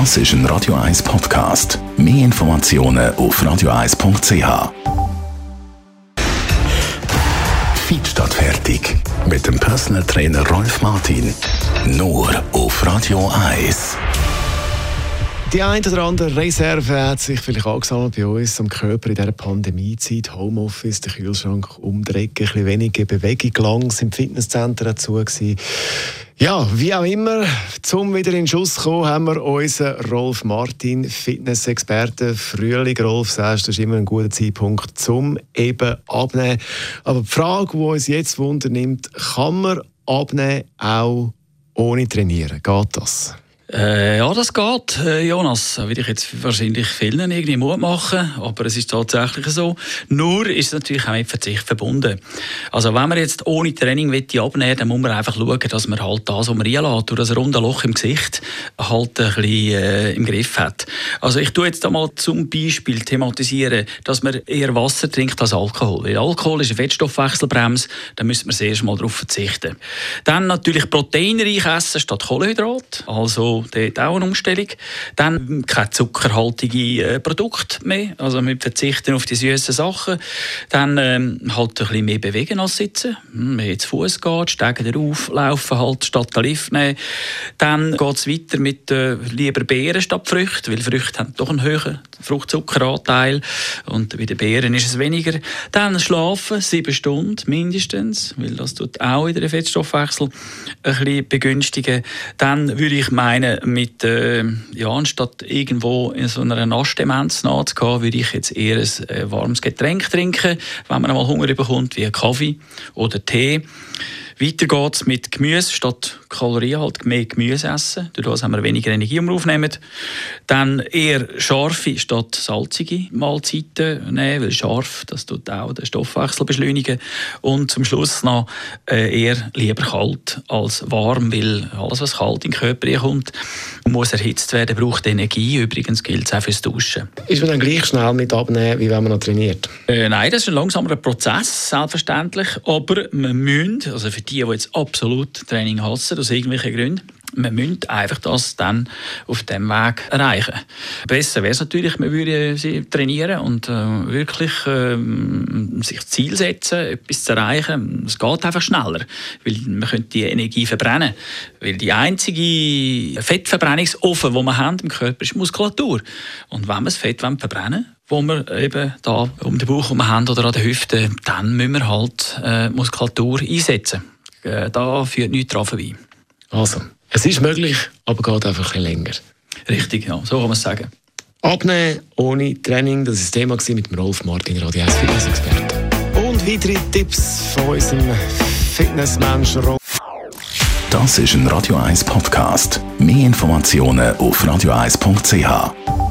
Das ist ein Radio 1 Podcast. Mehr Informationen auf radio1.ch. Feed statt fertig. Mit dem Personal Trainer Rolf Martin. Nur auf Radio 1. Die eine oder andere Reserve hat sich vielleicht angesammelt bei uns am Körper in dieser Pandemiezeit. Homeoffice, der Kühlschrank umdrehen, ein bisschen weniger Bewegung lang, sind Fitnesszentren dazu gewesen. Ja, wie auch immer, zum wieder in Schuss kommen, haben wir unseren Rolf Martin, Fitnessexperte. Frühling, Rolf, sagst du, ist immer ein guter Zeitpunkt zum eben abnehmen. Aber die Frage, die uns jetzt wundernimmt, kann man abnehmen auch ohne trainieren? Geht das? Äh, ja, das geht, äh, Jonas. Würde ich jetzt wahrscheinlich vielen irgendwie Mut machen, aber es ist tatsächlich so. Nur ist es natürlich auch mit Verzicht verbunden. Also wenn man jetzt ohne Training abnehmen dann muss man einfach schauen, dass man halt das, was man reinlässt, durch das runde Loch im Gesicht, halt ein bisschen äh, im Griff hat. Also ich tue jetzt einmal zum Beispiel thematisieren, dass man eher Wasser trinkt als Alkohol. Weil Alkohol ist eine Fettstoffwechselbremse, da müssen wir sehr mal darauf verzichten. Dann natürlich proteinreich essen statt Kohlenhydrat. Also dort auch eine Umstellung. Dann keine zuckerhaltige äh, Produkte mehr, also wir verzichten auf die süßen Sachen. Dann ähm, halt ein bisschen mehr bewegen als sitzen. Hm, wenn jetzt Fuß geht, steigen darauf, laufen halt statt den Lift nehmen. Dann geht es weiter mit äh, lieber Beeren statt Früchte, weil Früchte haben doch einen höheren Fruchtzuckeranteil und bei den Beeren ist es weniger. Dann schlafen, sieben Stunden mindestens, weil das tut auch wieder den Fettstoffwechsel ein bisschen begünstigen. Dann würde ich meinen, meine, mit, äh, ja, anstatt irgendwo in so einer Naschdemenz nachzugehen, würde ich jetzt eher ein äh, warmes Getränk trinken, wenn man einmal Hunger bekommt, wie Kaffee oder Tee. Weiter geht es mit Gemüse, statt Kalorien halt mehr Gemüse essen. Dadurch haben wir weniger Energie, um aufnehmen. Dann eher scharfe statt salzige Mahlzeiten nehmen, weil scharf, das tut auch den Stoffwechsel beschleunigen. Und zum Schluss noch äh, eher lieber kalt als warm, weil alles, was kalt in den Körper kommt, muss erhitzt werden, braucht Energie. Übrigens gilt es auch fürs Duschen. Ist man dann gleich schnell mit abnehmen, wie wenn man noch trainiert? Äh, nein, das ist ein langsamer Prozess, selbstverständlich. Aber man müssen, also für die, die jetzt absolut Training hassen, aus irgendwelchen Gründen, man müsste einfach das dann auf dem Weg erreichen. Besser wäre es natürlich, man würde sie trainieren und äh, wirklich äh, sich Ziel setzen, etwas zu erreichen. Es geht einfach schneller, weil man könnte die Energie verbrennen. Weil die einzige Fettverbrennungsofen, die wir haben im Körper, ist Muskulatur. Und wenn wir das Fett verbrennen wo wir eben da um den Bauch haben oder an der Hüfte, dann müssen wir halt äh, Muskulatur einsetzen. Äh, da führt nichts dran vorbei. Also, es ist möglich, aber geht einfach ein länger. Richtig, ja, so kann man es sagen. Abnehmen ohne Training, das war das Thema mit dem Rolf Martin, Radio 1 Fitness-Experte. Und weitere Tipps von unserem Fitnessmensch Rolf. Das ist ein Radio 1 Podcast. Mehr Informationen auf radio1.ch.